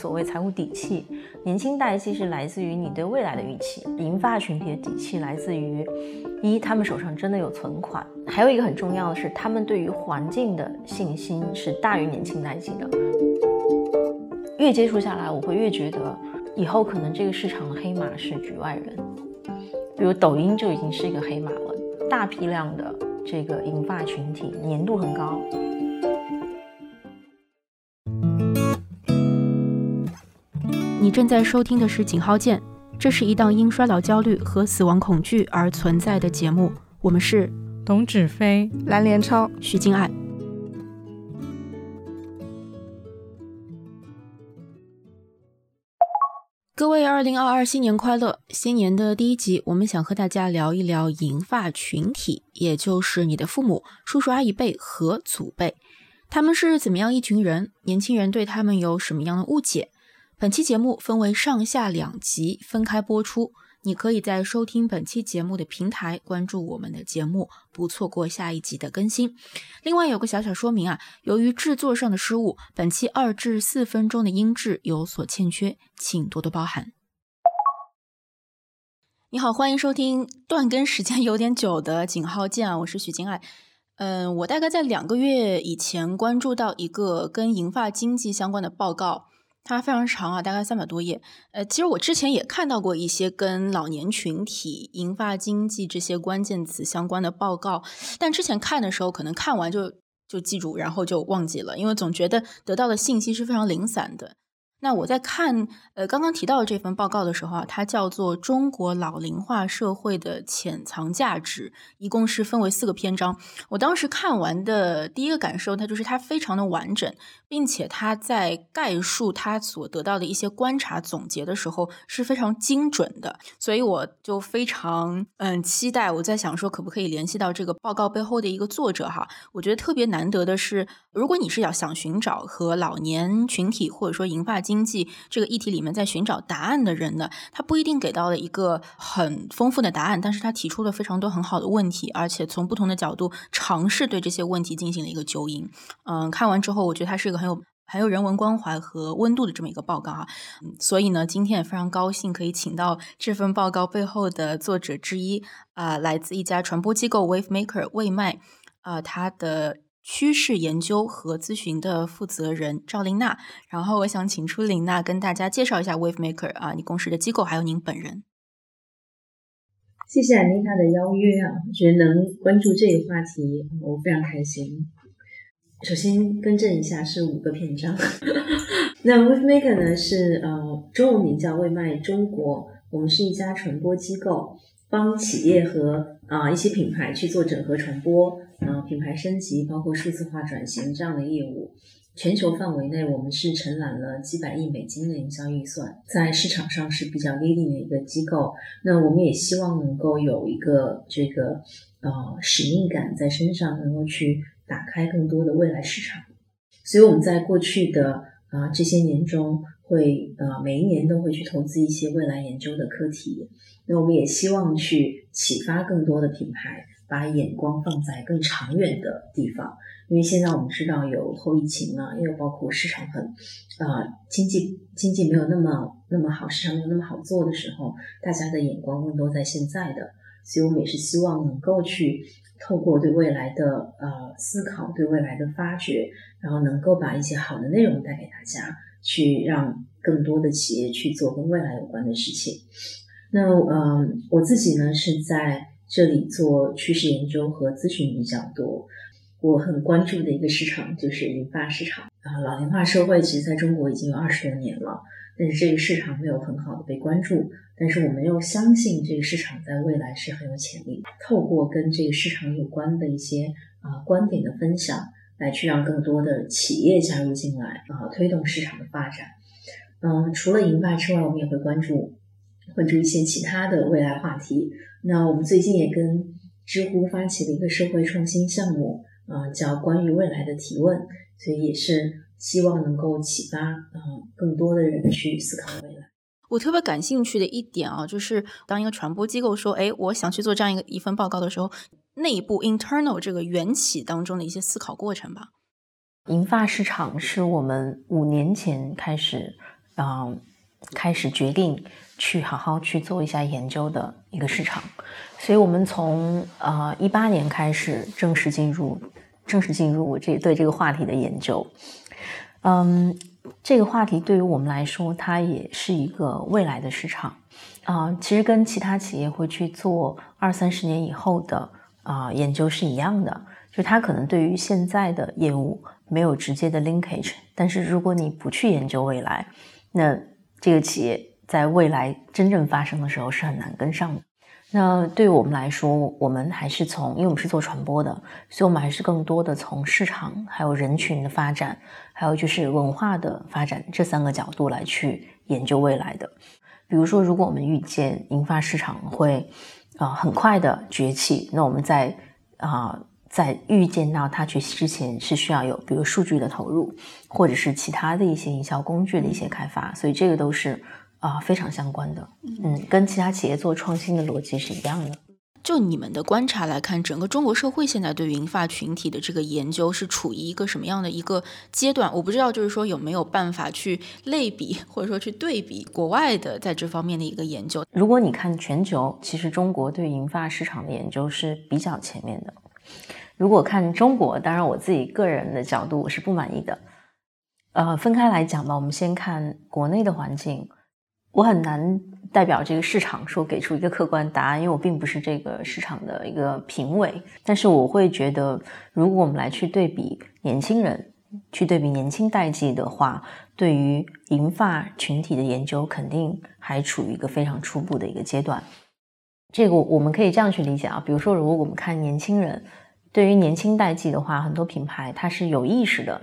所谓财务底气。年轻代际是来自于你对未来的预期，银发群体的底气来自于一他们手上真的有存款，还有一个很重要的是，他们对于环境的信心是大于年轻代际的。越接触下来，我会越觉得以后可能这个市场的黑马是局外人，比如抖音就已经是一个黑马了，大批量的这个银发群体粘度很高。你正在收听的是《井号键》，这是一档因衰老焦虑和死亡恐惧而存在的节目。我们是董芷飞、蓝连超、徐静爱。各位，二零二二新年快乐！新年的第一集，我们想和大家聊一聊银发群体，也就是你的父母、叔叔阿姨辈和祖辈，他们是怎么样一群人？年轻人对他们有什么样的误解？本期节目分为上下两集分开播出，你可以在收听本期节目的平台关注我们的节目，不错过下一集的更新。另外有个小小说明啊，由于制作上的失误，本期二至四分钟的音质有所欠缺，请多多包涵。你好，欢迎收听断更时间有点久的井号键啊，我是许金爱。嗯，我大概在两个月以前关注到一个跟银发经济相关的报告。它非常长啊，大概三百多页。呃，其实我之前也看到过一些跟老年群体、银发经济这些关键词相关的报告，但之前看的时候，可能看完就就记住，然后就忘记了，因为总觉得得到的信息是非常零散的。那我在看呃刚刚提到的这份报告的时候啊，它叫做《中国老龄化社会的潜藏价值》，一共是分为四个篇章。我当时看完的第一个感受，它就是它非常的完整，并且他在概述他所得到的一些观察总结的时候是非常精准的。所以我就非常嗯期待，我在想说可不可以联系到这个报告背后的一个作者哈？我觉得特别难得的是，如果你是要想寻找和老年群体或者说银发。经济这个议题里面，在寻找答案的人呢，他不一定给到了一个很丰富的答案，但是他提出了非常多很好的问题，而且从不同的角度尝试对这些问题进行了一个纠引。嗯，看完之后，我觉得他是一个很有很有人文关怀和温度的这么一个报告啊。所以呢，今天也非常高兴可以请到这份报告背后的作者之一啊，来自一家传播机构 Wave Maker 魏麦啊，他的。趋势研究和咨询的负责人赵琳娜，然后我想请出琳娜跟大家介绍一下 Wave Maker 啊，你公司的机构还有您本人。谢谢琳娜的邀约啊，我觉得能关注这个话题，我非常开心。首先更正一下，是五个篇章。那 Wave Maker 呢是呃中文名叫未卖中国，我们是一家传播机构，帮企业和啊一些品牌去做整合传播。啊，品牌升级包括数字化转型这样的业务，全球范围内我们是承揽了几百亿美金的营销预算，在市场上是比较 leading 的一个机构。那我们也希望能够有一个这个呃使命感在身上，能够去打开更多的未来市场。所以我们在过去的啊这些年中，会呃每一年都会去投资一些未来研究的课题。那我们也希望去启发更多的品牌。把眼光放在更长远的地方，因为现在我们知道有后疫情啊，又包括市场很啊经济经济没有那么那么好，市场没有那么好做的时候，大家的眼光更多在现在的，所以我们也是希望能够去透过对未来的呃思考，对未来的发掘，然后能够把一些好的内容带给大家，去让更多的企业去做跟未来有关的事情。那嗯，我自己呢是在。这里做趋势研究和咨询比较多，我很关注的一个市场就是银发市场啊。老龄化社会其实在中国已经有二十多年了，但是这个市场没有很好的被关注。但是我们又相信这个市场在未来是很有潜力。透过跟这个市场有关的一些啊观点的分享，来去让更多的企业加入进来啊，推动市场的发展。嗯，除了银发之外，我们也会关注关注一些其他的未来话题。那我们最近也跟知乎发起了一个社会创新项目，啊，叫关于未来的提问，所以也是希望能够启发啊更多的人去思考未来。我特别感兴趣的一点啊，就是当一个传播机构说，哎，我想去做这样一个一份报告的时候，内部 internal 这个缘起当中的一些思考过程吧。银发市场是我们五年前开始。啊开始决定去好好去做一下研究的一个市场。所以我们从呃一八年开始正式进入正式进入这对这个话题的研究。嗯，这个话题对于我们来说，它也是一个未来的市场啊。其实跟其他企业会去做二三十年以后的啊研究是一样的，就它可能对于现在的业务没有直接的 linkage，但是如果你不去研究未来，那这个企业在未来真正发生的时候是很难跟上的。那对于我们来说，我们还是从，因为我们是做传播的，所以我们还是更多的从市场、还有人群的发展，还有就是文化的发展这三个角度来去研究未来的。比如说，如果我们预见银发市场会啊很快的崛起，那我们在啊在预见到它崛起之前，是需要有比如数据的投入，或者是其他的一些营销工具的一些开发，所以这个都是。啊，非常相关的，嗯，跟其他企业做创新的逻辑是一样的。就你们的观察来看，整个中国社会现在对银发群体的这个研究是处于一个什么样的一个阶段？我不知道，就是说有没有办法去类比，或者说去对比国外的在这方面的一个研究。如果你看全球，其实中国对银发市场的研究是比较前面的。如果看中国，当然我自己个人的角度我是不满意的。呃，分开来讲吧，我们先看国内的环境。我很难代表这个市场说给出一个客观答案，因为我并不是这个市场的一个评委。但是我会觉得，如果我们来去对比年轻人，去对比年轻代际的话，对于银发群体的研究，肯定还处于一个非常初步的一个阶段。这个我们可以这样去理解啊，比如说，如果我们看年轻人，对于年轻代际的话，很多品牌它是有意识的。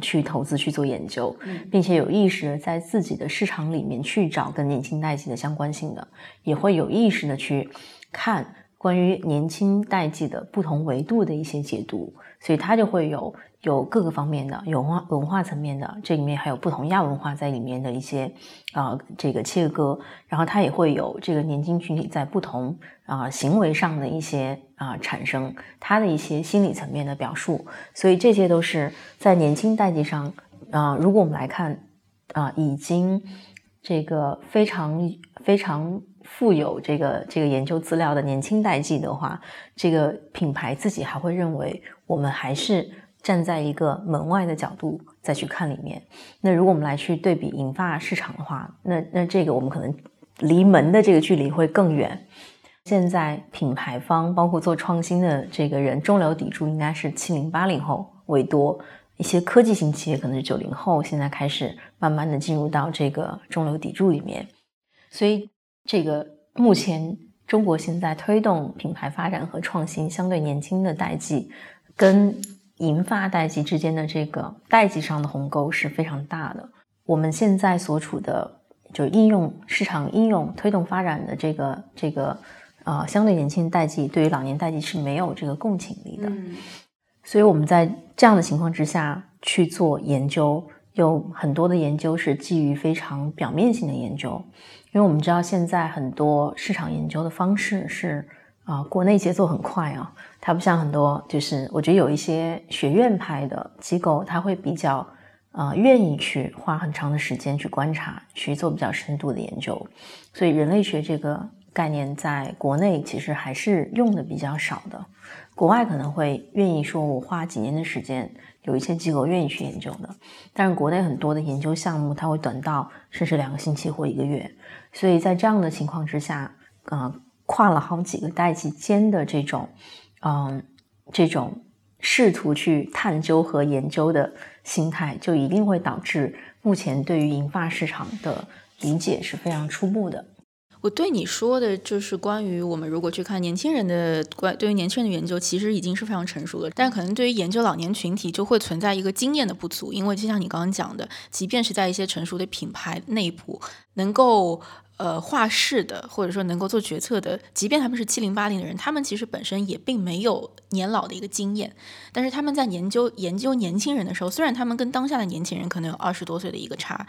去投资去做研究，并且有意识的在自己的市场里面去找跟年轻代际的相关性的，也会有意识的去看关于年轻代际的不同维度的一些解读，所以它就会有。有各个方面的，有文化文化层面的，这里面还有不同亚文化在里面的一些啊，这个切割，然后它也会有这个年轻群体在不同啊行为上的一些啊产生，它的一些心理层面的表述，所以这些都是在年轻代际上啊，如果我们来看啊，已经这个非常非常富有这个这个研究资料的年轻代际的话，这个品牌自己还会认为我们还是。站在一个门外的角度再去看里面，那如果我们来去对比银发市场的话，那那这个我们可能离门的这个距离会更远。现在品牌方包括做创新的这个人，中流砥柱应该是七零八零后为多，一些科技型企业可能是九零后，现在开始慢慢的进入到这个中流砥柱里面。所以这个目前中国现在推动品牌发展和创新相对年轻的代际跟。银发代际之间的这个代际上的鸿沟是非常大的。我们现在所处的就应用市场应用推动发展的这个这个呃相对年轻代际，对于老年代际是没有这个共情力的。所以我们在这样的情况之下去做研究，有很多的研究是基于非常表面性的研究，因为我们知道现在很多市场研究的方式是。啊，国内节奏很快啊，它不像很多，就是我觉得有一些学院派的机构，它会比较啊愿意去花很长的时间去观察，去做比较深度的研究。所以人类学这个概念在国内其实还是用的比较少的，国外可能会愿意说我花几年的时间，有一些机构愿意去研究的，但是国内很多的研究项目它会短到甚至两个星期或一个月，所以在这样的情况之下，啊。跨了好几个代际间的这种，嗯，这种试图去探究和研究的心态，就一定会导致目前对于银发市场的理解是非常初步的。我对你说的就是关于我们如果去看年轻人的关，对于年轻人的研究，其实已经是非常成熟的，但可能对于研究老年群体就会存在一个经验的不足，因为就像你刚刚讲的，即便是在一些成熟的品牌内部，能够。呃，画室的或者说能够做决策的，即便他们是七零八零的人，他们其实本身也并没有年老的一个经验。但是他们在研究研究年轻人的时候，虽然他们跟当下的年轻人可能有二十多岁的一个差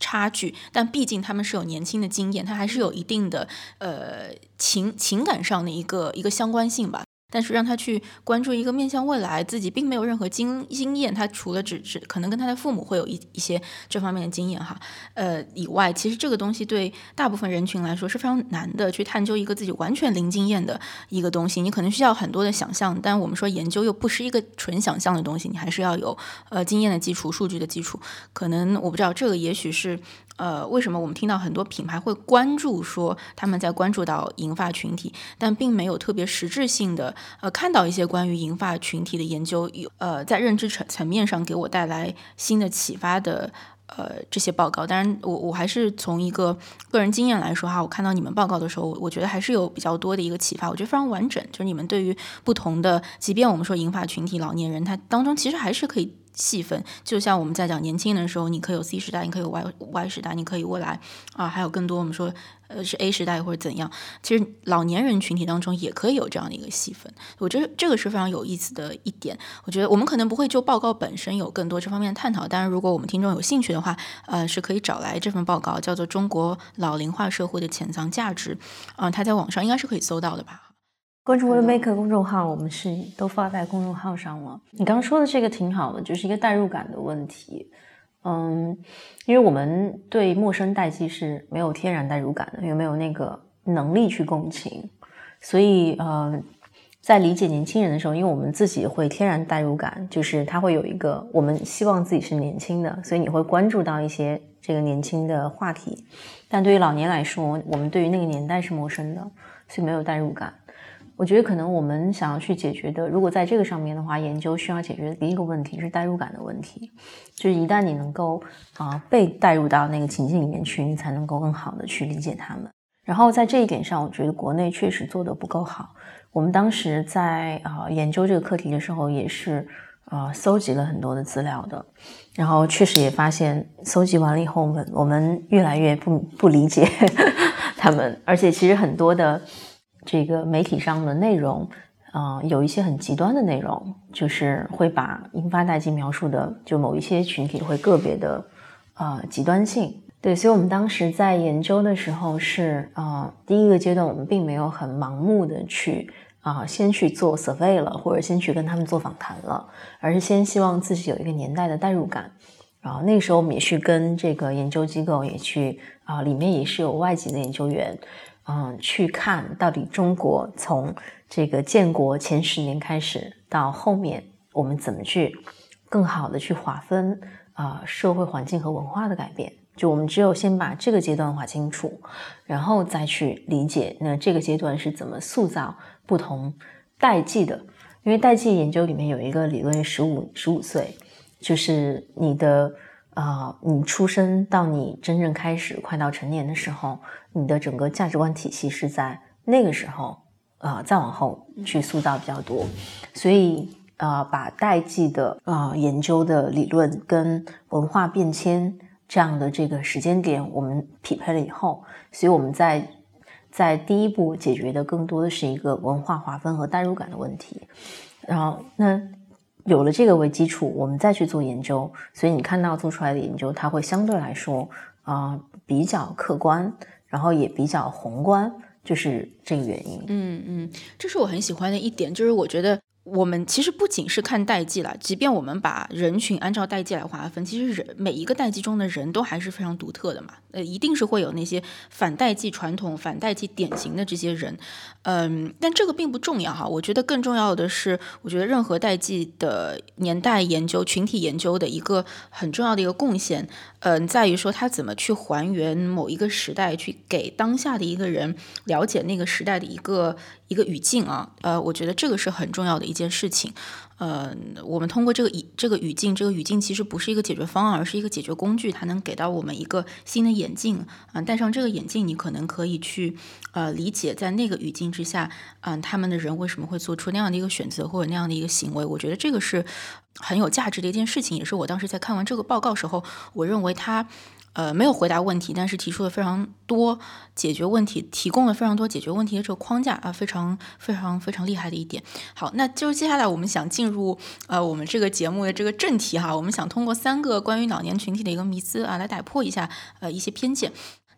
差距，但毕竟他们是有年轻的经验，他还是有一定的呃情情感上的一个一个相关性吧。但是让他去关注一个面向未来，自己并没有任何经经验，他除了只只可能跟他的父母会有一一些这方面的经验哈，呃以外，其实这个东西对大部分人群来说是非常难的，去探究一个自己完全零经验的一个东西，你可能需要很多的想象，但我们说研究又不是一个纯想象的东西，你还是要有呃经验的基础、数据的基础，可能我不知道这个也许是。呃，为什么我们听到很多品牌会关注说他们在关注到银发群体，但并没有特别实质性的呃看到一些关于银发群体的研究，有呃在认知层层面上给我带来新的启发的呃这些报告。当然，我我还是从一个个人经验来说哈，我看到你们报告的时候，我觉得还是有比较多的一个启发，我觉得非常完整，就是你们对于不同的，即便我们说银发群体、老年人，他当中其实还是可以。细分，就像我们在讲年轻的时候，你可以有 C 时代，你可以有 Y Y 时代，你可以未来啊，还有更多我们说呃是 A 时代或者怎样。其实老年人群体当中也可以有这样的一个细分，我觉得这个是非常有意思的一点。我觉得我们可能不会就报告本身有更多这方面的探讨，但是如果我们听众有兴趣的话，呃，是可以找来这份报告，叫做《中国老龄化社会的潜藏价值》，啊，它在网上应该是可以搜到的吧。关注 WeMake 公众号，我们是都发在公众号上了。你刚刚说的这个挺好的，就是一个代入感的问题。嗯，因为我们对陌生代际是没有天然代入感的，因为没有那个能力去共情。所以，呃，在理解年轻人的时候，因为我们自己会天然代入感，就是他会有一个我们希望自己是年轻的，所以你会关注到一些这个年轻的话题。但对于老年来说，我们对于那个年代是陌生的，所以没有代入感。我觉得可能我们想要去解决的，如果在这个上面的话，研究需要解决的第一个问题是代入感的问题。就是一旦你能够啊被带入到那个情境里面去，你才能够更好的去理解他们。然后在这一点上，我觉得国内确实做的不够好。我们当时在啊研究这个课题的时候，也是啊搜集了很多的资料的，然后确实也发现，搜集完了以后，我们我们越来越不不理解 他们，而且其实很多的。这个媒体上的内容，啊，有一些很极端的内容，就是会把英发代际描述的就某一些群体会个别的，呃，极端性。对，所以我们当时在研究的时候是，啊，第一个阶段我们并没有很盲目的去，啊，先去做 survey 了，或者先去跟他们做访谈了，而是先希望自己有一个年代的代入感。然后那个时候我们也去跟这个研究机构也去，啊，里面也是有外籍的研究员。嗯，去看到底中国从这个建国前十年开始到后面，我们怎么去更好的去划分啊社会环境和文化的改变？就我们只有先把这个阶段划清楚，然后再去理解那这个阶段是怎么塑造不同代际的。因为代际研究里面有一个理论，十五十五岁，就是你的。啊，你出生到你真正开始快到成年的时候，你的整个价值观体系是在那个时候，啊，再往后去塑造比较多。所以，啊，把代际的啊研究的理论跟文化变迁这样的这个时间点，我们匹配了以后，所以我们在在第一步解决的更多的是一个文化划分和代入感的问题。然后，那。有了这个为基础，我们再去做研究，所以你看到做出来的研究，它会相对来说啊比较客观，然后也比较宏观，就是这个原因。嗯嗯，这是我很喜欢的一点，就是我觉得。我们其实不仅是看代际了，即便我们把人群按照代际来划分，其实人每一个代际中的人都还是非常独特的嘛。呃，一定是会有那些反代际传统、反代际典型的这些人，嗯，但这个并不重要哈。我觉得更重要的是，我觉得任何代际的年代研究、群体研究的一个很重要的一个贡献，嗯，在于说他怎么去还原某一个时代，去给当下的一个人了解那个时代的一个。一个语境啊，呃，我觉得这个是很重要的一件事情。呃，我们通过这个语这个语境，这个语境其实不是一个解决方案，而是一个解决工具，它能给到我们一个新的眼镜啊。戴上这个眼镜，你可能可以去呃理解，在那个语境之下，嗯，他们的人为什么会做出那样的一个选择或者那样的一个行为。我觉得这个是很有价值的一件事情，也是我当时在看完这个报告时候，我认为它。呃，没有回答问题，但是提出了非常多解决问题，提供了非常多解决问题的这个框架啊，非常非常非常厉害的一点。好，那就接下来我们想进入呃我们这个节目的这个正题哈，我们想通过三个关于老年群体的一个迷思啊，来打破一下呃一些偏见。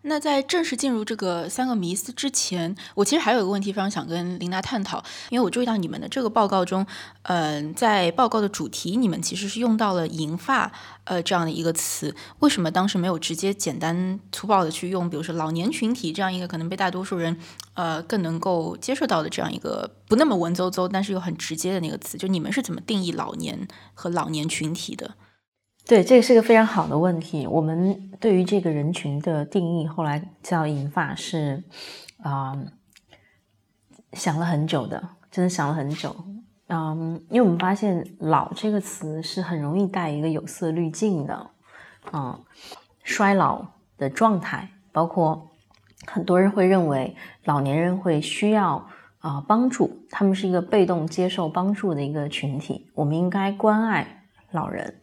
那在正式进入这个三个迷思之前，我其实还有一个问题非常想跟琳达探讨，因为我注意到你们的这个报告中，嗯，在报告的主题，你们其实是用到了“银发”呃这样的一个词，为什么当时没有直接简单粗暴的去用，比如说老年群体这样一个可能被大多数人呃更能够接受到的这样一个不那么文绉绉，但是又很直接的那个词？就你们是怎么定义老年和老年群体的？对，这个是个非常好的问题。我们对于这个人群的定义，后来叫银发，是啊，想了很久的，真的想了很久。嗯，因为我们发现“老”这个词是很容易带一个有色滤镜的，嗯，衰老的状态，包括很多人会认为老年人会需要啊帮助，他们是一个被动接受帮助的一个群体，我们应该关爱老人。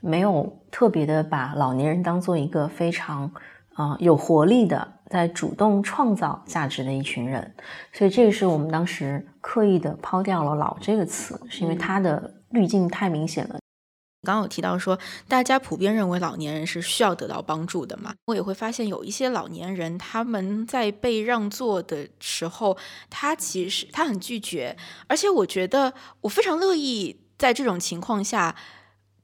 没有特别的把老年人当做一个非常啊有活力的，在主动创造价值的一群人，所以这个是我们当时刻意的抛掉了“老”这个词，是因为它的滤镜太明显了。刚刚有提到说，大家普遍认为老年人是需要得到帮助的嘛？我也会发现有一些老年人，他们在被让座的时候，他其实他很拒绝，而且我觉得我非常乐意在这种情况下。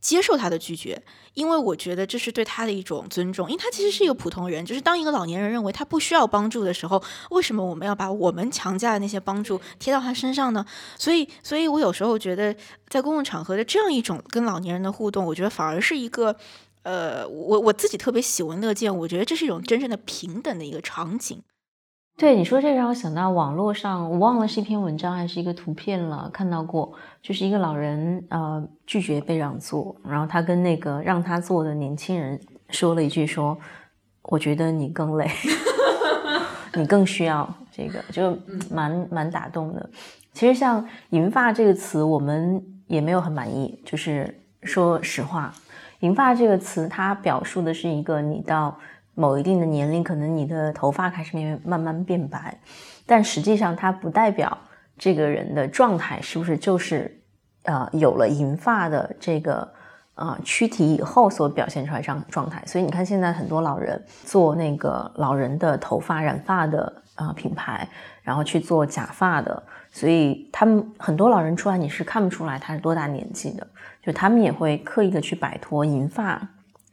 接受他的拒绝，因为我觉得这是对他的一种尊重，因为他其实是一个普通人。就是当一个老年人认为他不需要帮助的时候，为什么我们要把我们强加的那些帮助贴到他身上呢？所以，所以我有时候觉得，在公共场合的这样一种跟老年人的互动，我觉得反而是一个，呃，我我自己特别喜闻乐见。我觉得这是一种真正的平等的一个场景。对你说这个让我想到网络上，我忘了是一篇文章还是一个图片了，看到过，就是一个老人呃拒绝被让座，然后他跟那个让他坐的年轻人说了一句说，我觉得你更累，你更需要这个，就蛮蛮打动的。其实像“银发”这个词，我们也没有很满意，就是说实话，“银发”这个词它表述的是一个你到。某一定的年龄，可能你的头发开始慢慢慢变白，但实际上它不代表这个人的状态是不是就是呃有了银发的这个呃躯体以后所表现出来这样状态。所以你看，现在很多老人做那个老人的头发染发的啊品牌，然后去做假发的，所以他们很多老人出来你是看不出来他是多大年纪的，就他们也会刻意的去摆脱银发。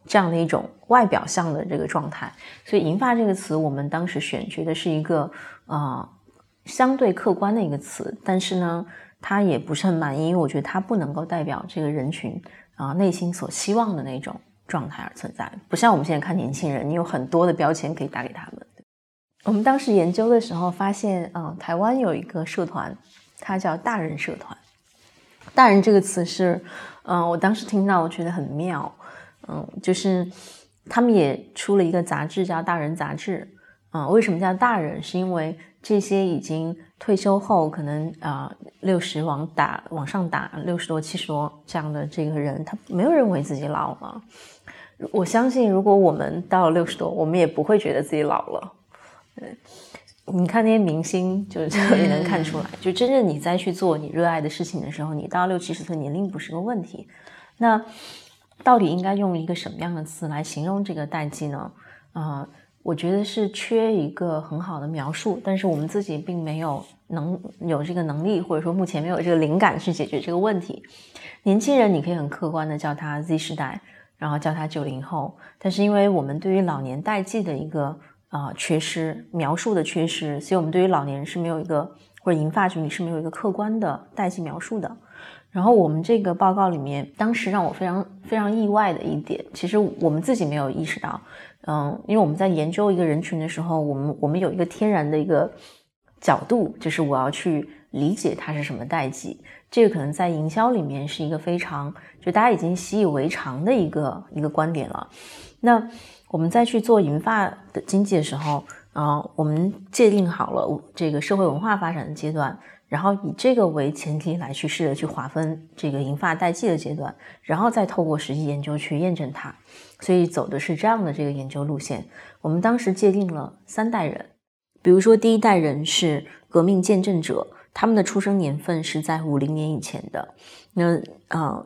这样的一种外表上的这个状态，所以“银发”这个词，我们当时选觉得是一个啊相对客观的一个词，但是呢，它也不是很满意，因为我觉得它不能够代表这个人群啊内心所希望的那种状态而存在。不像我们现在看年轻人，你有很多的标签可以打给他们。我们当时研究的时候发现，嗯，台湾有一个社团，它叫“大人社团”。大人这个词是，嗯，我当时听到，我觉得很妙。嗯，就是他们也出了一个杂志，叫《大人杂志》。啊，为什么叫大人？是因为这些已经退休后，可能啊六十往打往上打，六十多、七十多这样的这个人，他没有认为自己老了。我相信，如果我们到了六十多，我们也不会觉得自己老了。对，你看那些明星，就是也能看出来，就真正你再去做你热爱的事情的时候，你到六七十岁，年龄不是个问题。那。到底应该用一个什么样的词来形容这个代际呢？啊，我觉得是缺一个很好的描述，但是我们自己并没有能有这个能力，或者说目前没有这个灵感去解决这个问题。年轻人，你可以很客观的叫他 Z 时代，然后叫他九零后，但是因为我们对于老年代际的一个啊缺失描述的缺失，所以我们对于老年人是没有一个或者银发群体是没有一个客观的代际描述的。然后我们这个报告里面，当时让我非常非常意外的一点，其实我们自己没有意识到，嗯，因为我们在研究一个人群的时候，我们我们有一个天然的一个角度，就是我要去理解它是什么代际，这个可能在营销里面是一个非常就大家已经习以为常的一个一个观点了。那我们再去做银发的经济的时候，啊，我们界定好了这个社会文化发展的阶段。然后以这个为前提来去试着去划分这个银发代际的阶段，然后再透过实际研究去验证它，所以走的是这样的这个研究路线。我们当时界定了三代人，比如说第一代人是革命见证者，他们的出生年份是在五零年以前的。那啊，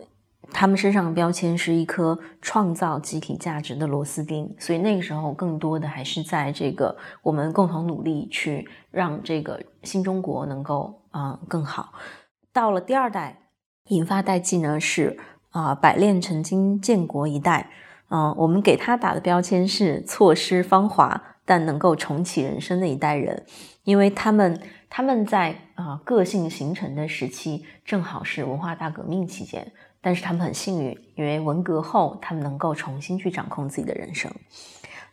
他们身上的标签是一颗创造集体价值的螺丝钉，所以那个时候更多的还是在这个我们共同努力去让这个新中国能够啊更好。到了第二代引发代际呢，是啊百炼成金建国一代，嗯，我们给他打的标签是错失芳华但能够重启人生的一代人，因为他们他们在啊个性形成的时期正好是文化大革命期间。但是他们很幸运，因为文革后他们能够重新去掌控自己的人生。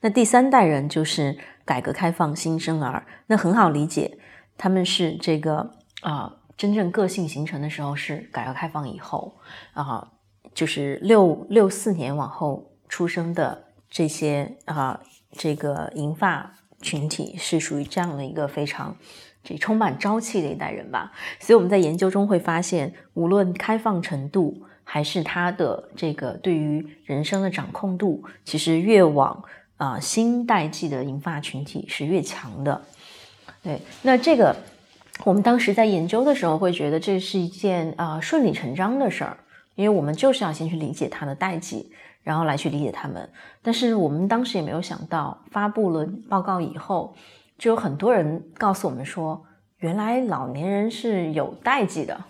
那第三代人就是改革开放新生儿，那很好理解，他们是这个啊，真正个性形成的时候是改革开放以后啊，就是六六四年往后出生的这些啊，这个银发群体是属于这样的一个非常这充满朝气的一代人吧。所以我们在研究中会发现，无论开放程度。还是他的这个对于人生的掌控度，其实越往啊新代际的银发群体是越强的。对，那这个我们当时在研究的时候会觉得这是一件啊顺理成章的事儿，因为我们就是要先去理解他的代际，然后来去理解他们。但是我们当时也没有想到，发布了报告以后，就有很多人告诉我们说，原来老年人是有代际的，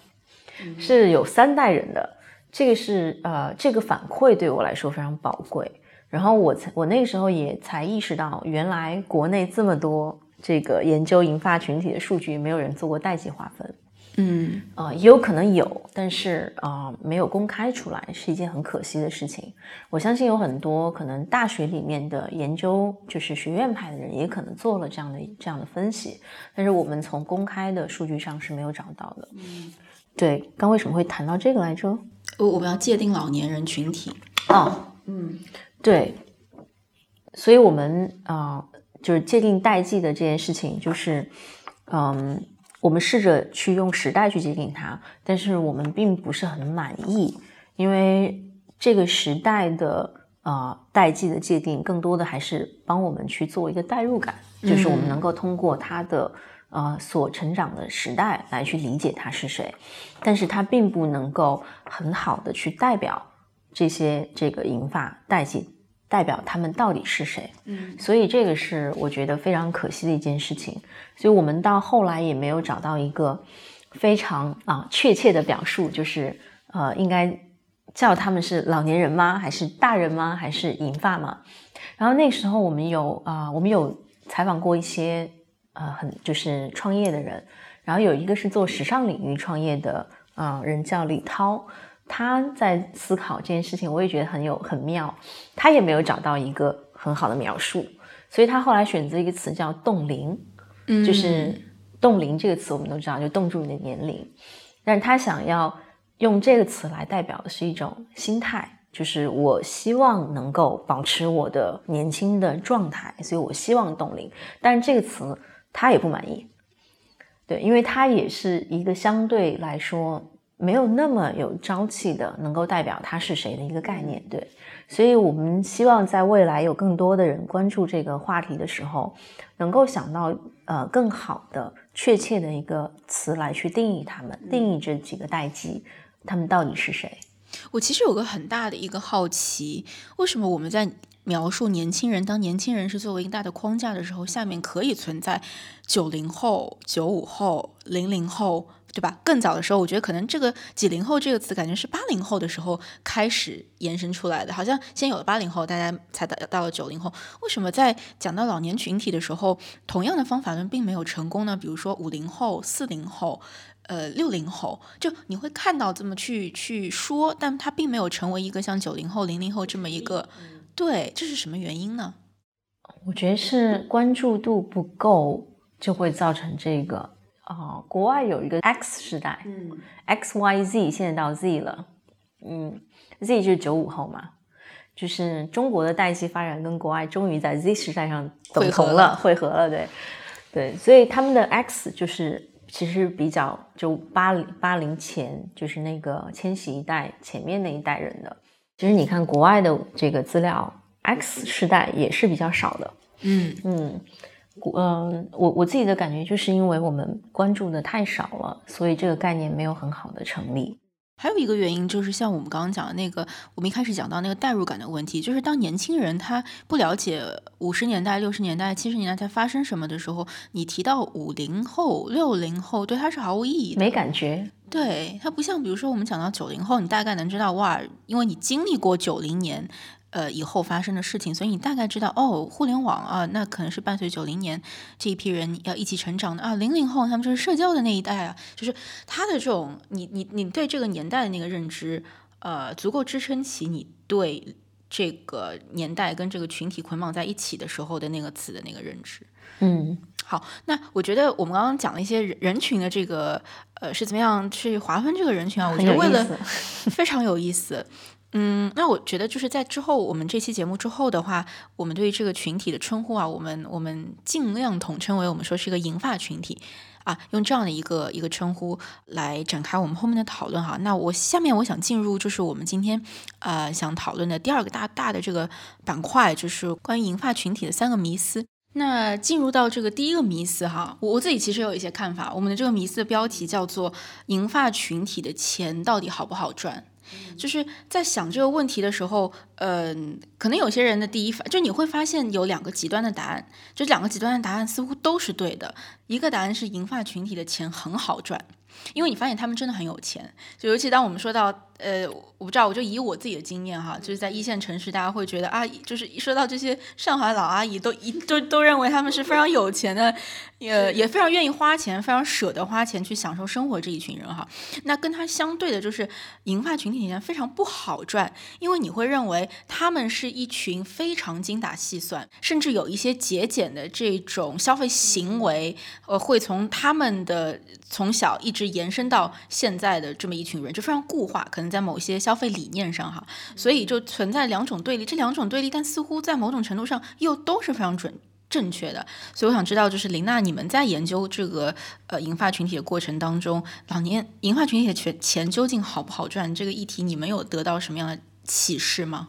是有三代人的。这个是呃，这个反馈对我来说非常宝贵。然后我才我那个时候也才意识到，原来国内这么多这个研究银发群体的数据，没有人做过代际划分。嗯，啊，也有可能有，但是啊，没有公开出来，是一件很可惜的事情。我相信有很多可能大学里面的研究，就是学院派的人，也可能做了这样的这样的分析，但是我们从公开的数据上是没有找到的。嗯，对，刚为什么会谈到这个来着？我我们要界定老年人群体。哦，嗯，对，所以我们啊，就是界定代际的这件事情，就是嗯，我们试着去用时代去界定它，但是我们并不是很满意，因为这个时代的啊代际的界定，更多的还是帮我们去做一个代入感，就是我们能够通过它的。呃，所成长的时代来去理解他是谁，但是他并不能够很好的去代表这些这个银发代际，代表他们到底是谁。嗯，所以这个是我觉得非常可惜的一件事情。所以我们到后来也没有找到一个非常啊确切的表述，就是呃，应该叫他们是老年人吗？还是大人吗？还是银发吗？然后那时候我们有啊，我们有采访过一些。呃，很就是创业的人，然后有一个是做时尚领域创业的啊人叫李涛，他在思考这件事情，我也觉得很有很妙，他也没有找到一个很好的描述，所以他后来选择一个词叫冻龄，嗯，就是冻龄这个词我们都知道，就冻住你的年龄，但是他想要用这个词来代表的是一种心态。就是我希望能够保持我的年轻的状态，所以我希望冻龄，但是这个词。他也不满意，对，因为他也是一个相对来说没有那么有朝气的，能够代表他是谁的一个概念，对，所以我们希望在未来有更多的人关注这个话题的时候，能够想到呃更好的、确切的一个词来去定义他们，定义这几个代际，他们到底是谁？我其实有个很大的一个好奇，为什么我们在？描述年轻人，当年轻人是作为一个大的框架的时候，下面可以存在九零后、九五后、零零后，对吧？更早的时候，我觉得可能这个“几零后”这个词，感觉是八零后的时候开始延伸出来的，好像先有了八零后，大家才到到了九零后。为什么在讲到老年群体的时候，同样的方法论并没有成功呢？比如说五零后、四零后、呃六零后，就你会看到这么去去说，但他并没有成为一个像九零后、零零后这么一个。对，这是什么原因呢？我觉得是关注度不够，就会造成这个啊。国外有一个 X 时代，嗯，X Y Z 现在到 Z 了，嗯，Z 就是九五后嘛，就是中国的代际发展跟国外终于在 Z 时代上等同了，汇合了，对对，所以他们的 X 就是其实比较就八零八零前，就是那个千禧一代前面那一代人的。其实你看国外的这个资料，X 世代也是比较少的。嗯嗯，嗯，我我自己的感觉就是因为我们关注的太少了，所以这个概念没有很好的成立。还有一个原因就是像我们刚刚讲的那个，我们一开始讲到那个代入感的问题，就是当年轻人他不了解五十年代、六十年代、七十年代在发生什么的时候，你提到五零后、六零后，对他是毫无意义的，没感觉。对他不像，比如说我们讲到九零后，你大概能知道哇，因为你经历过九零年。呃，以后发生的事情，所以你大概知道哦，互联网啊，那可能是伴随九零年这一批人要一起成长的啊。零零后他们就是社交的那一代啊，就是他的这种，你你你对这个年代的那个认知，呃，足够支撑起你对这个年代跟这个群体捆绑在一起的时候的那个词的那个认知。嗯，好，那我觉得我们刚刚讲了一些人人群的这个，呃，是怎么样去划分这个人群啊？我觉得为了 非常有意思。嗯，那我觉得就是在之后我们这期节目之后的话，我们对这个群体的称呼啊，我们我们尽量统称为我们说是一个银发群体啊，用这样的一个一个称呼来展开我们后面的讨论哈。那我下面我想进入就是我们今天呃想讨论的第二个大大的这个板块，就是关于银发群体的三个迷思。那进入到这个第一个迷思哈，我我自己其实有一些看法。我们的这个迷思的标题叫做“银发群体的钱到底好不好赚”。就是在想这个问题的时候，嗯，可能有些人的第一反就你会发现有两个极端的答案，这两个极端的答案似乎都是对的。一个答案是银发群体的钱很好赚，因为你发现他们真的很有钱，就尤其当我们说到。呃，我不知道，我就以我自己的经验哈，就是在一线城市，大家会觉得啊，就是一说到这些上海老阿姨，都一都都认为他们是非常有钱的，也也非常愿意花钱，非常舍得花钱去享受生活这一群人哈。那跟他相对的就是银发群体里面非常不好赚，因为你会认为他们是一群非常精打细算，甚至有一些节俭的这种消费行为，呃，会从他们的从小一直延伸到现在的这么一群人，就非常固化，可在某些消费理念上，哈，所以就存在两种对立。这两种对立，但似乎在某种程度上又都是非常准正确的。所以我想知道，就是林娜，你们在研究这个呃银发群体的过程当中，老年银发群体的钱钱究竟好不好赚？这个议题，你们有得到什么样的启示吗？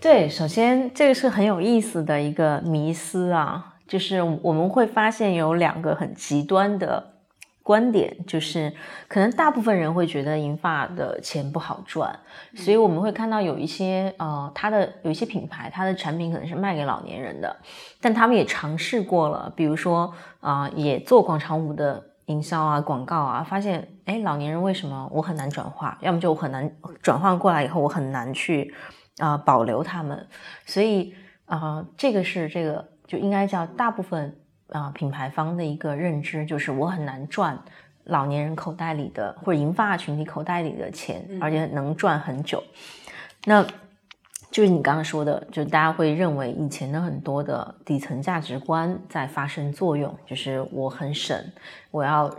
对，首先这个是很有意思的一个迷思啊，就是我们会发现有两个很极端的。观点就是，可能大部分人会觉得银发的钱不好赚，所以我们会看到有一些呃，它的有一些品牌，它的产品可能是卖给老年人的，但他们也尝试过了，比如说啊，也做广场舞的营销啊、广告啊，发现哎，老年人为什么我很难转化？要么就我很难转换过来以后，我很难去啊保留他们，所以啊，这个是这个就应该叫大部分。啊，品牌方的一个认知就是我很难赚老年人口袋里的或者银发群体口袋里的钱，而且能赚很久。那就是你刚刚说的，就大家会认为以前的很多的底层价值观在发生作用，就是我很省，我要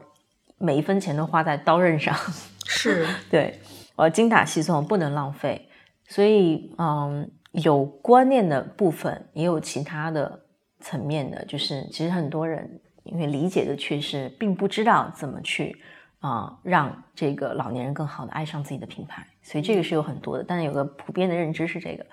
每一分钱都花在刀刃上，是对，我要精打细算，我不能浪费。所以，嗯，有观念的部分，也有其他的。层面的，就是其实很多人因为理解的缺失并不知道怎么去啊让这个老年人更好的爱上自己的品牌，所以这个是有很多的，但是有个普遍的认知是这个。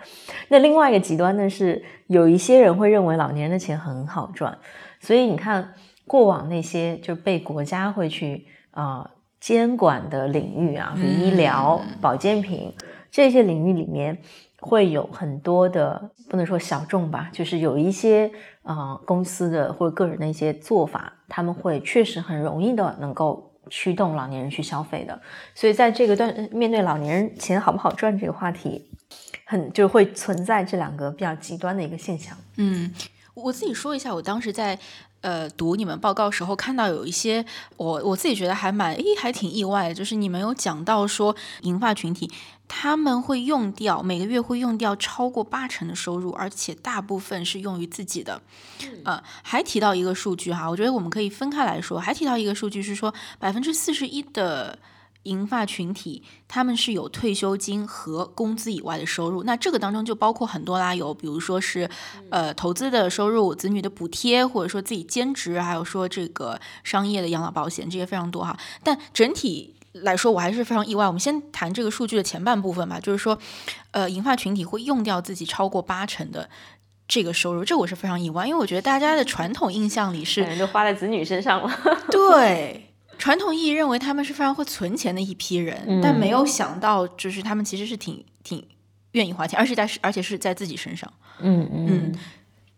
那另外一个极端呢是有一些人会认为老年人的钱很好赚，所以你看过往那些就被国家会去啊监管的领域啊，比如医疗保健品这些领域里面。会有很多的，不能说小众吧，就是有一些啊公司的或者个人的一些做法，他们会确实很容易的能够驱动老年人去消费的。所以在这个段面对老年人钱好不好赚这个话题，很就会存在这两个比较极端的一个现象。嗯，我自己说一下，我当时在。呃，读你们报告时候看到有一些，我我自己觉得还蛮，诶，还挺意外，就是你们有讲到说银发群体他们会用掉每个月会用掉超过八成的收入，而且大部分是用于自己的。呃，还提到一个数据哈，我觉得我们可以分开来说，还提到一个数据是说百分之四十一的。银发群体，他们是有退休金和工资以外的收入，那这个当中就包括很多啦，有比如说是呃投资的收入、子女的补贴，或者说自己兼职，还有说这个商业的养老保险，这些非常多哈。但整体来说，我还是非常意外。我们先谈这个数据的前半部分吧，就是说，呃，银发群体会用掉自己超过八成的这个收入，这我是非常意外，因为我觉得大家的传统印象里是就花在子女身上了，对。传统意义认为他们是非常会存钱的一批人，但没有想到，就是他们其实是挺挺愿意花钱，而且在而且是在自己身上。嗯嗯，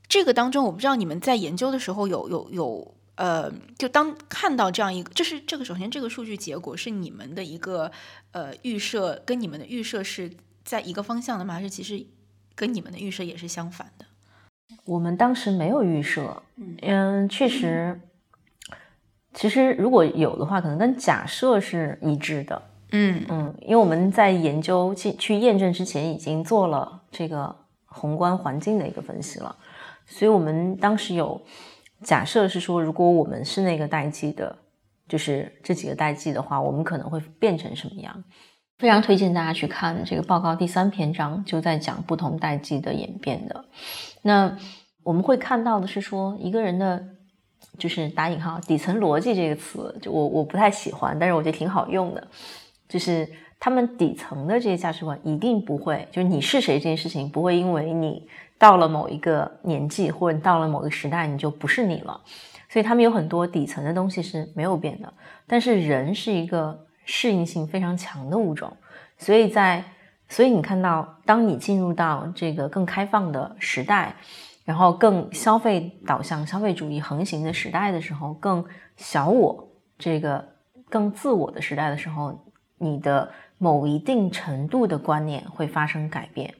这个当中，我不知道你们在研究的时候有有有呃，就当看到这样一个，这是这个首先这个数据结果是你们的一个呃预设，跟你们的预设是在一个方向的吗？还是其实跟你们的预设也是相反的？我们当时没有预设，嗯，确实。其实如果有的话，可能跟假设是一致的。嗯嗯，因为我们在研究去去验证之前，已经做了这个宏观环境的一个分析了，所以我们当时有假设是说，如果我们是那个代际的，就是这几个代际的话，我们可能会变成什么样？非常推荐大家去看这个报告第三篇章，就在讲不同代际的演变的。那我们会看到的是说，一个人的。就是打引号底层逻辑这个词，就我我不太喜欢，但是我觉得挺好用的。就是他们底层的这些价值观一定不会，就是你是谁这件事情不会因为你到了某一个年纪或者到了某个时代你就不是你了。所以他们有很多底层的东西是没有变的。但是人是一个适应性非常强的物种，所以在所以你看到，当你进入到这个更开放的时代。然后更消费导向、消费主义横行的时代的时候，更小我这个更自我的时代的时候，你的某一定程度的观念会发生改变，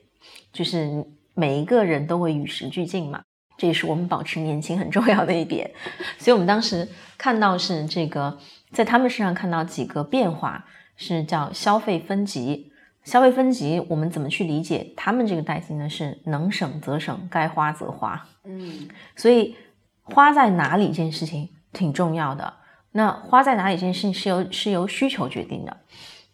就是每一个人都会与时俱进嘛，这也是我们保持年轻很重要的一点。所以我们当时看到是这个，在他们身上看到几个变化，是叫消费分级。消费分级，我们怎么去理解他们这个代际呢？是能省则省，该花则花。嗯，所以花在哪里这件事情挺重要的。那花在哪里这件事情是由是由需求决定的。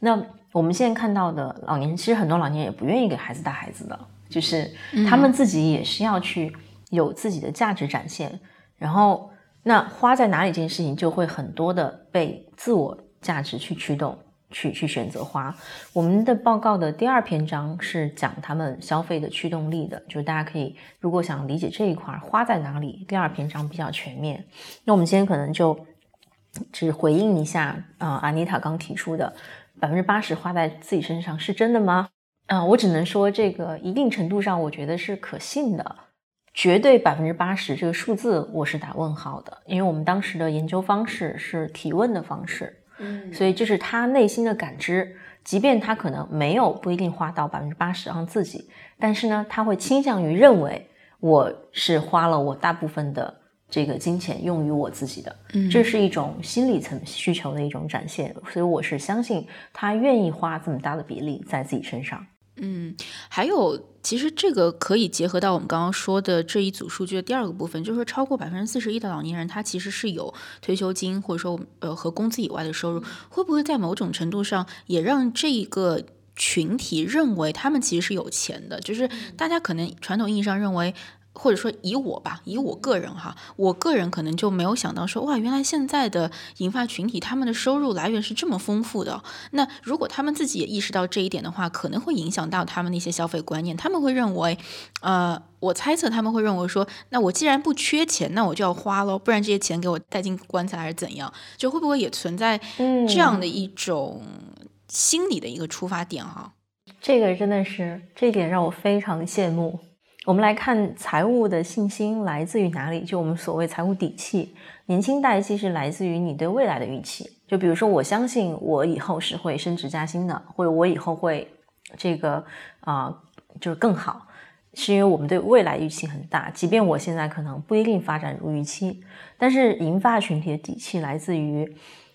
那我们现在看到的老年人，其实很多老年人也不愿意给孩子带孩子的，就是他们自己也是要去有自己的价值展现。然后，那花在哪里这件事情就会很多的被自我价值去驱动。去去选择花，我们的报告的第二篇章是讲他们消费的驱动力的，就是大家可以如果想理解这一块花在哪里，第二篇章比较全面。那我们今天可能就只回应一下啊，阿妮塔刚提出的百分之八十花在自己身上是真的吗？啊，我只能说这个一定程度上我觉得是可信的，绝对百分之八十这个数字我是打问号的，因为我们当时的研究方式是提问的方式。嗯，所以这是他内心的感知，即便他可能没有不一定花到百分之八十让自己，但是呢，他会倾向于认为我是花了我大部分的这个金钱用于我自己的，嗯，这是一种心理层需求的一种展现，所以我是相信他愿意花这么大的比例在自己身上。嗯，还有，其实这个可以结合到我们刚刚说的这一组数据的第二个部分，就是说超过百分之四十一的老年人，他其实是有退休金或者说呃和工资以外的收入，会不会在某种程度上也让这一个群体认为他们其实是有钱的？就是大家可能传统意义上认为。或者说以我吧，以我个人哈，我个人可能就没有想到说，哇，原来现在的银发群体他们的收入来源是这么丰富的。那如果他们自己也意识到这一点的话，可能会影响到他们的一些消费观念。他们会认为，呃，我猜测他们会认为说，那我既然不缺钱，那我就要花喽，不然这些钱给我带进棺材还是怎样？就会不会也存在这样的一种心理的一个出发点哈？这个真的是这一点让我非常羡慕。我们来看财务的信心来自于哪里？就我们所谓财务底气，年轻代际是来自于你对未来的预期。就比如说，我相信我以后是会升职加薪的，或者我以后会这个啊，就是更好，是因为我们对未来预期很大。即便我现在可能不一定发展如预期，但是银发群体的底气来自于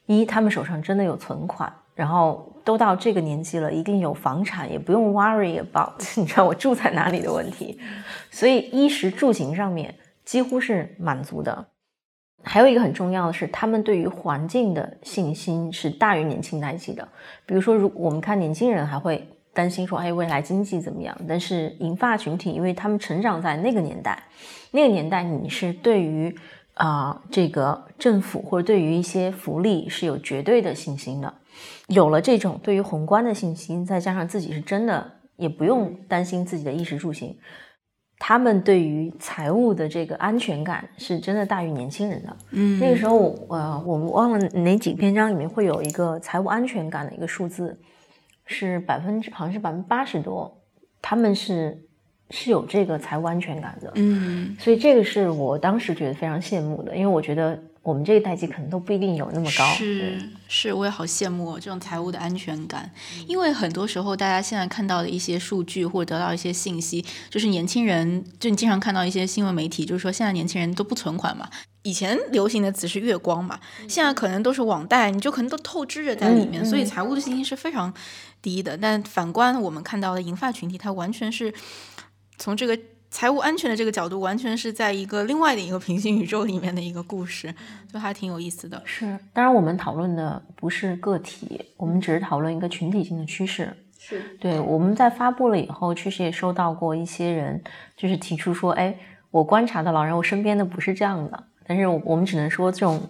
一，他们手上真的有存款。然后都到这个年纪了，一定有房产，也不用 worry about 你知道我住在哪里的问题。所以衣食住行上面几乎是满足的。还有一个很重要的是，他们对于环境的信心是大于年轻代际的。比如说，如我们看年轻人还会担心说，哎，未来经济怎么样？但是银发群体，因为他们成长在那个年代，那个年代你是对于啊这个政府或者对于一些福利是有绝对的信心的。有了这种对于宏观的信心，再加上自己是真的也不用担心自己的衣食住行，他们对于财务的这个安全感是真的大于年轻人的。嗯，那个时候，呃，我们忘了哪几篇章里面会有一个财务安全感的一个数字，是百分之好像是百分之八十多，他们是是有这个财务安全感的。嗯，所以这个是我当时觉得非常羡慕的，因为我觉得我们这个代际可能都不一定有那么高。是是，我也好羡慕这种财务的安全感，因为很多时候大家现在看到的一些数据或者得到一些信息，就是年轻人，就你经常看到一些新闻媒体，就是说现在年轻人都不存款嘛。以前流行的词是月光嘛，现在可能都是网贷，你就可能都透支着在里面，嗯所以财务的信心是非常低的。但反观我们看到的银发群体，它完全是从这个财务安全的这个角度，完全是在一个另外的一个平行宇宙里面的一个故事，就还挺有意思的。是，当然我们讨论的不是个体，我们只是讨论一个群体性的趋势。是，对，我们在发布了以后，确实也收到过一些人就是提出说，哎，我观察的老人，我身边的不是这样的。但是我我们只能说，这种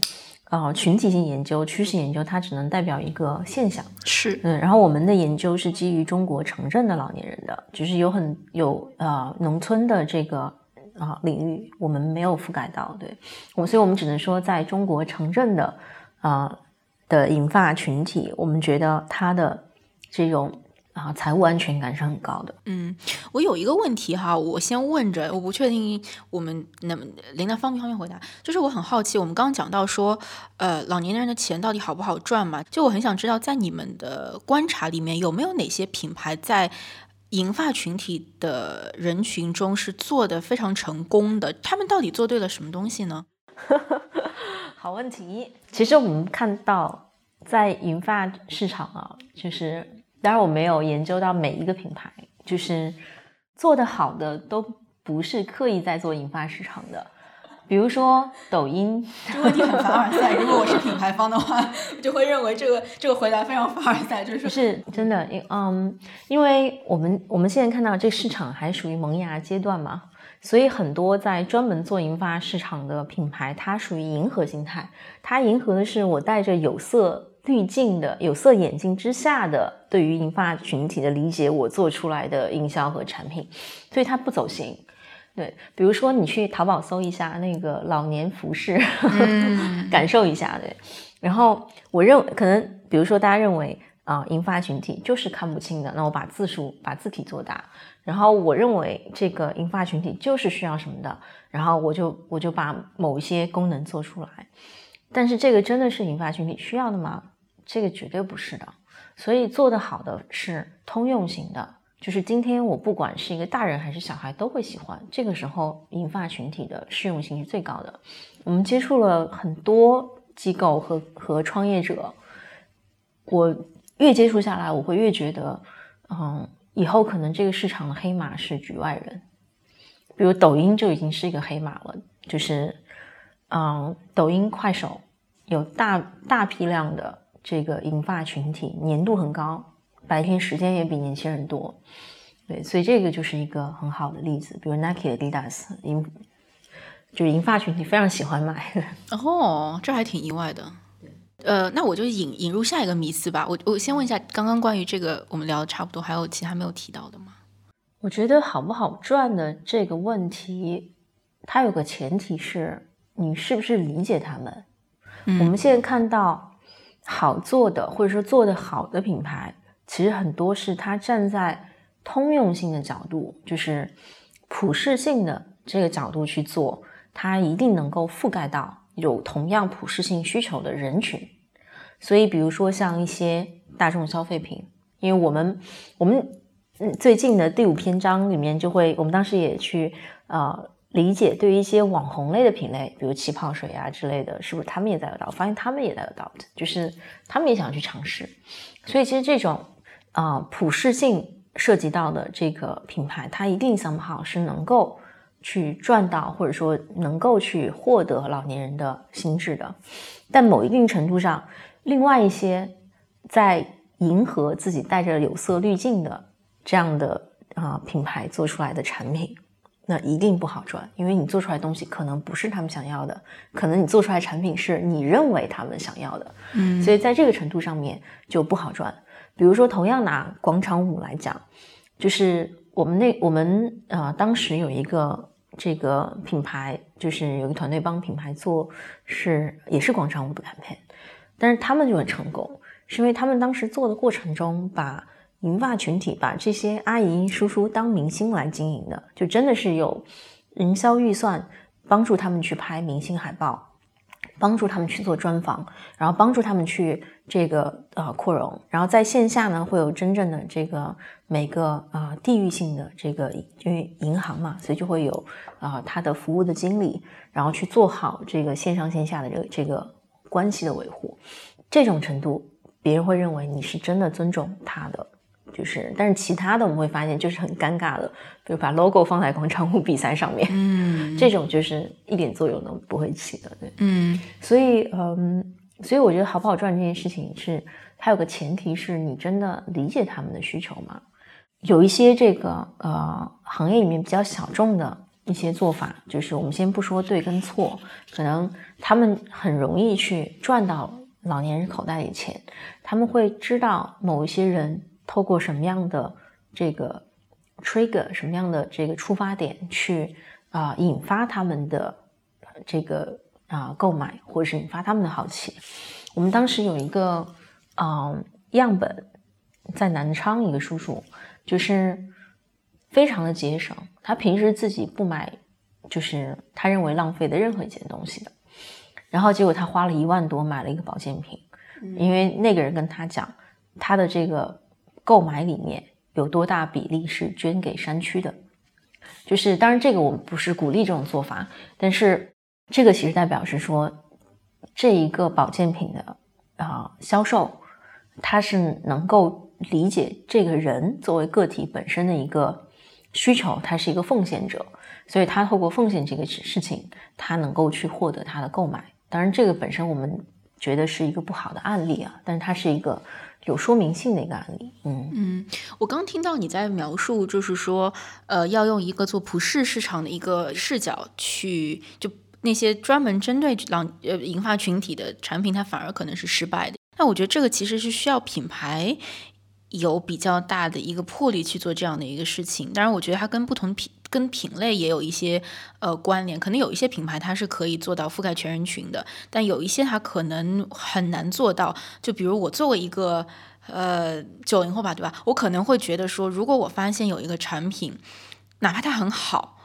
呃群体性研究、趋势研究，它只能代表一个现象。是，嗯，然后我们的研究是基于中国城镇的老年人的，就是有很有呃农村的这个啊、领域，我们没有覆盖到，对我，所以我们只能说，在中国城镇的啊、的银发群体，我们觉得它的这种啊、财务安全感是很高的。嗯，我有一个问题哈，我先问着，我不确定我们能琳达方不方便回答。就是我很好奇，我们刚刚讲到说，呃，老年人的钱到底好不好赚嘛？就我很想知道，在你们的观察里面，有没有哪些品牌在银发群体的人群中是做的非常成功的？他们到底做对了什么东西呢？好问题。其实我们看到，在银发市场啊，就是当然我没有研究到每一个品牌，就是做得好的都不是刻意在做引发市场的。比如说抖音，这个问题很凡尔赛。如果我是品牌方的话，我就会认为这个这个回答非常凡尔赛，就是说是真的，因嗯，因为我们我们现在看到这市场还属于萌芽阶段嘛，所以很多在专门做引发市场的品牌，它属于迎合心态，它迎合的是我带着有色滤镜的有色眼镜之下的对于银发群体的理解，我做出来的营销和产品，所以它不走形。对，比如说你去淘宝搜一下那个老年服饰，感受一下，对。然后我认为可能，比如说大家认为啊、银发群体就是看不清的，那我把字数把字体做大。然后我认为这个银发群体就是需要什么的，然后我就我就把某一些功能做出来。但是这个真的是银发群体需要的吗？这个绝对不是的。所以做得好的是通用型的，就是今天我不管是一个大人还是小孩都会喜欢。这个时候银发群体的适用性是最高的。我们接触了很多机构和和创业者，我越接触下来，我会越觉得，嗯，以后可能这个市场的黑马是局外人，比如抖音就已经是一个黑马了，就是，嗯，抖音、快手有大大批量的这个银发群体，粘度很高，白天时间也比年轻人多，对，所以这个就是一个很好的例子，比如 Nike、Adidas 银，就是银发群体非常喜欢买。哦，这还挺意外的。呃，那我就引引入下一个迷思吧。我我先问一下，刚刚关于这个我们聊的差不多，还有其他没有提到的吗？我觉得好不好赚的这个问题，它有个前提是你是不是理解他们。嗯我们现在看到好做的或者说做的好的品牌，其实很多是它站在通用性的角度，就是普适性的这个角度去做，它一定能够覆盖到有同样普适性需求的人群。所以，比如说像一些大众消费品，因为我们我们嗯最近的第五篇章里面就会，我们当时也去呃理解对于一些网红类的品类，比如气泡水啊之类的，是不是他们也在 adopt？发现他们也在 adopt，就是他们也想去尝试。所以其实这种啊、普适性涉及到的这个品牌，它一定 somehow 是能够去赚到，或者说能够去获得老年人的心智的。但某一定程度上，另外一些在迎合自己带着有色滤镜的这样的啊、品牌做出来的产品，那一定不好赚，因为你做出来的东西可能不是他们想要的，可能你做出来的产品是你认为他们想要的，嗯所以在这个程度上面就不好赚。比如说，同样拿广场舞来讲，就是我们那我们呃当时有一个这个品牌，就是有一个团队帮品牌做，是也是广场舞的 campaign，但是他们就很成功，是因为他们当时做的过程中，把银发群体，把这些阿姨叔叔当明星来经营的，就真的是有营销预算帮助他们去拍明星海报。帮助他们去做专访，然后帮助他们去这个呃扩容，然后在线下呢会有真正的这个每个呃地域性的这个因为银行嘛，所以就会有啊他的服务的经理，然后去做好这个线上线下的这个这个关系的维护，这种程度别人会认为你是真的尊重他的。就是，但是其他的我们会发现就是很尴尬的，比如把 logo 放在广场舞比赛上面，嗯，这种就是一点作用都不会起的，对，嗯，所以，嗯，所以我觉得好不好赚这件事情是它有个前提是你真的理解他们的需求吗？有一些这个呃行业里面比较小众的一些做法，就是我们先不说对跟错，可能他们很容易去赚到老年人口袋里钱，他们会知道某一些人。透过什么样的这个 trigger，什么样的这个出发点去啊引发他们的这个啊购买，或者是引发他们的好奇？我们当时有一个嗯样本在南昌，一个叔叔就是非常的节省，他平时自己不买，就是他认为浪费的任何一件东西的，然后结果他花了一万多买了一个保健品，因为那个人跟他讲他的这个。购买里面有多大比例是捐给山区的？就是当然，这个我们不是鼓励这种做法，但是这个其实代表是说，这一个保健品的啊销售，他是能够理解这个人作为个体本身的一个需求，他是一个奉献者，所以他透过奉献这个事情，他能够去获得他的购买。当然，这个本身我们觉得是一个不好的案例啊，但是它是一个。有说明性的一个案例，嗯嗯，我刚听到你在描述，就是说，呃，要用一个做普世市场的一个视角去，就那些专门针对老呃银发群体的产品，它反而可能是失败的。那我觉得这个其实是需要品牌有比较大的一个魄力去做这样的一个事情。当然，我觉得它跟不同品。跟品类也有一些呃关联，可能有一些品牌它是可以做到覆盖全人群的，但有一些它可能很难做到。就比如我作为一个呃九零后吧，对吧？我可能会觉得说，如果我发现有一个产品，哪怕它很好，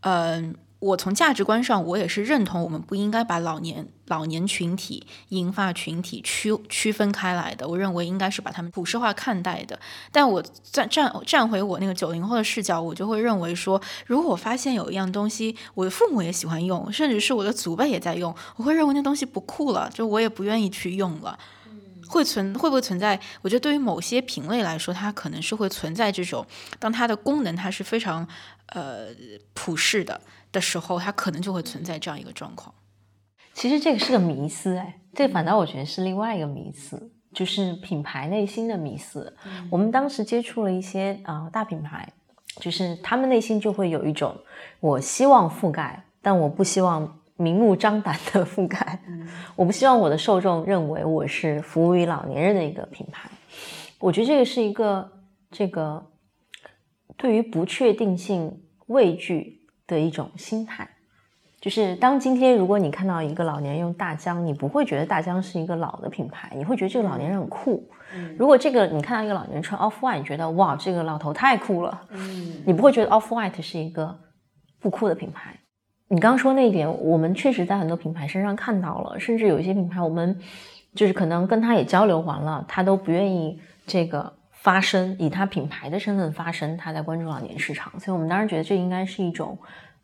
嗯。我从价值观上，我也是认同我们不应该把老年老年群体、银发群体区区分开来的。我认为应该是把他们普世化看待的。但我站站站回我那个九零后的视角，我就会认为说，如果我发现有一样东西，我的父母也喜欢用，甚至是我的祖辈也在用，我会认为那东西不酷了，就我也不愿意去用了。会存会不会存在？我觉得对于某些品类来说，它可能是会存在这种，当它的功能它是非常呃普世的。的时候，它可能就会存在这样一个状况。其实这个是个迷思，哎，这反倒我觉得是另外一个迷思，就是品牌内心的迷思。我们当时接触了一些啊大品牌，就是他们内心就会有一种，我希望覆盖，但我不希望明目张胆的覆盖。我不希望我的受众认为我是服务于老年人的一个品牌。我觉得这个是一个这个对于不确定性畏惧。的一种心态，就是当今天如果你看到一个老年人用大疆，你不会觉得大疆是一个老的品牌，你会觉得这个老年人很酷。如果这个你看到一个老年人穿 Off White，你觉得哇，这个老头太酷了。嗯，你不会觉得 Off White 是一个不酷的品牌。你刚刚说那一点，我们确实在很多品牌身上看到了，甚至有一些品牌，我们就是可能跟他也交流完了，他都不愿意这个。发声，以他品牌的身份发声，他在关注老年市场，所以我们当然觉得这应该是一种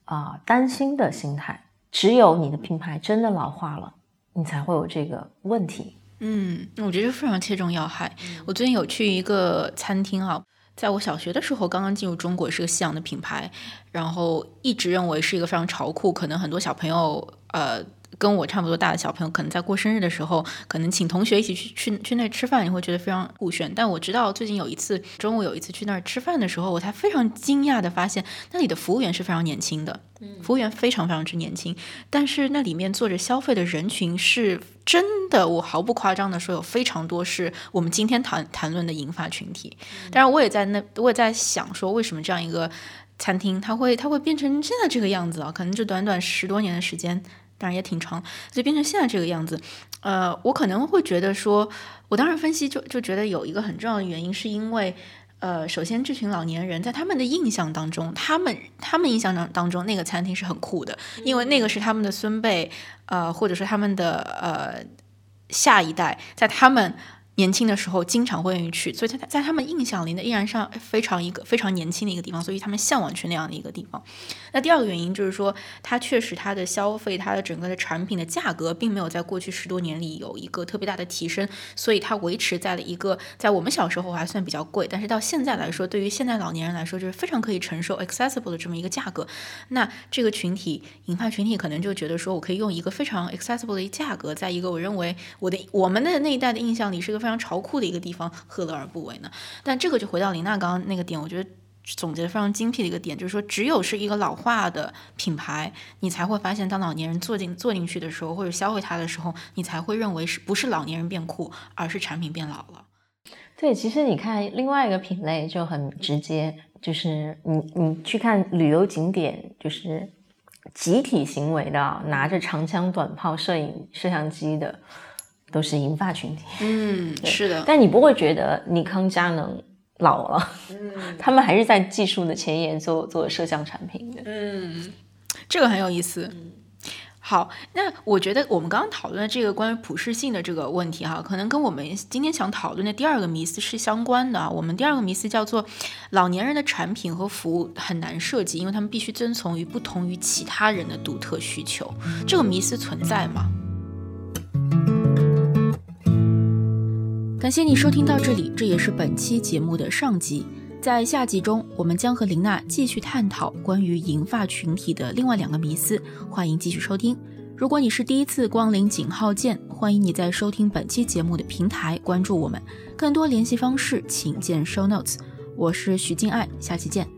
啊担心的心态。只有你的品牌真的老化了，你才会有这个问题。嗯，我觉得非常切中要害。我最近有去一个餐厅啊，在我小学的时候刚刚进入中国，是个西洋的品牌，然后一直认为是一个非常潮酷，可能很多小朋友呃跟我差不多大的小朋友，可能在过生日的时候，可能请同学一起去去去那吃饭，你会觉得非常酷炫。但我知道最近有一次中午有一次去那儿吃饭的时候，我才非常惊讶的发现，那里的服务员是非常年轻的，服务员非常非常之年轻。但是那里面坐着消费的人群是真的，我毫不夸张的说，有非常多是我们今天谈谈论的银发群体。当然，我也在那，我也在想说，为什么这样一个餐厅，它会它会变成现在这个样子啊？可能这短短十多年的时间。当然也挺长，所以变成现在这个样子，呃，我可能会觉得说，我当时分析就就觉得有一个很重要的原因，是因为，呃，首先这群老年人在他们的印象当中，他们他们印象当当中那个餐厅是很酷的，因为那个是他们的孙辈，呃，或者说他们的呃下一代，在他们。年轻的时候经常会愿意去，所以他在他们印象里呢，依然上非常一个非常年轻的一个地方，所以他们向往去那样的一个地方。那第二个原因就是说，它确实它的消费，它的整个的产品的价格，并没有在过去十多年里有一个特别大的提升，所以它维持在了一个在我们小时候还算比较贵，但是到现在来说，对于现在老年人来说，就是非常可以承受 accessible 的这么一个价格。那这个群体，银发群体可能就觉得说，我可以用一个非常 accessible 的价格，在一个我认为我的我们的那一代的印象里是一个非常。非常潮酷的一个地方，何乐而不为呢？但这个就回到林娜刚刚那个点，我觉得总结的非常精辟的一个点，就是说，只有是一个老化的品牌，你才会发现，当老年人坐进坐进去的时候，或者消费它的时候，你才会认为是不是老年人变酷，而是产品变老了。对，其实你看另外一个品类就很直接，就是你你去看旅游景点，就是集体行为的，拿着长枪短炮、摄影摄像机的。都是银发群体，嗯，是的，但你不会觉得尼康佳能老了，嗯，他们还是在技术的前沿做做摄像产品的，嗯，这个很有意思。好，那我觉得我们刚刚讨论的这个关于普适性的这个问题哈，可能跟我们今天想讨论的第二个迷思是相关的。我们第二个迷思叫做老年人的产品和服务很难设计，因为他们必须遵从于不同于其他人的独特需求。这个迷思存在吗？感谢你收听到这里，这也是本期节目的上集。在下集中，我们将和林娜继续探讨关于银发群体的另外两个迷思。欢迎继续收听。如果你是第一次光临井号键，欢迎你在收听本期节目的平台关注我们。更多联系方式，请见 show notes。我是徐静爱，下期见。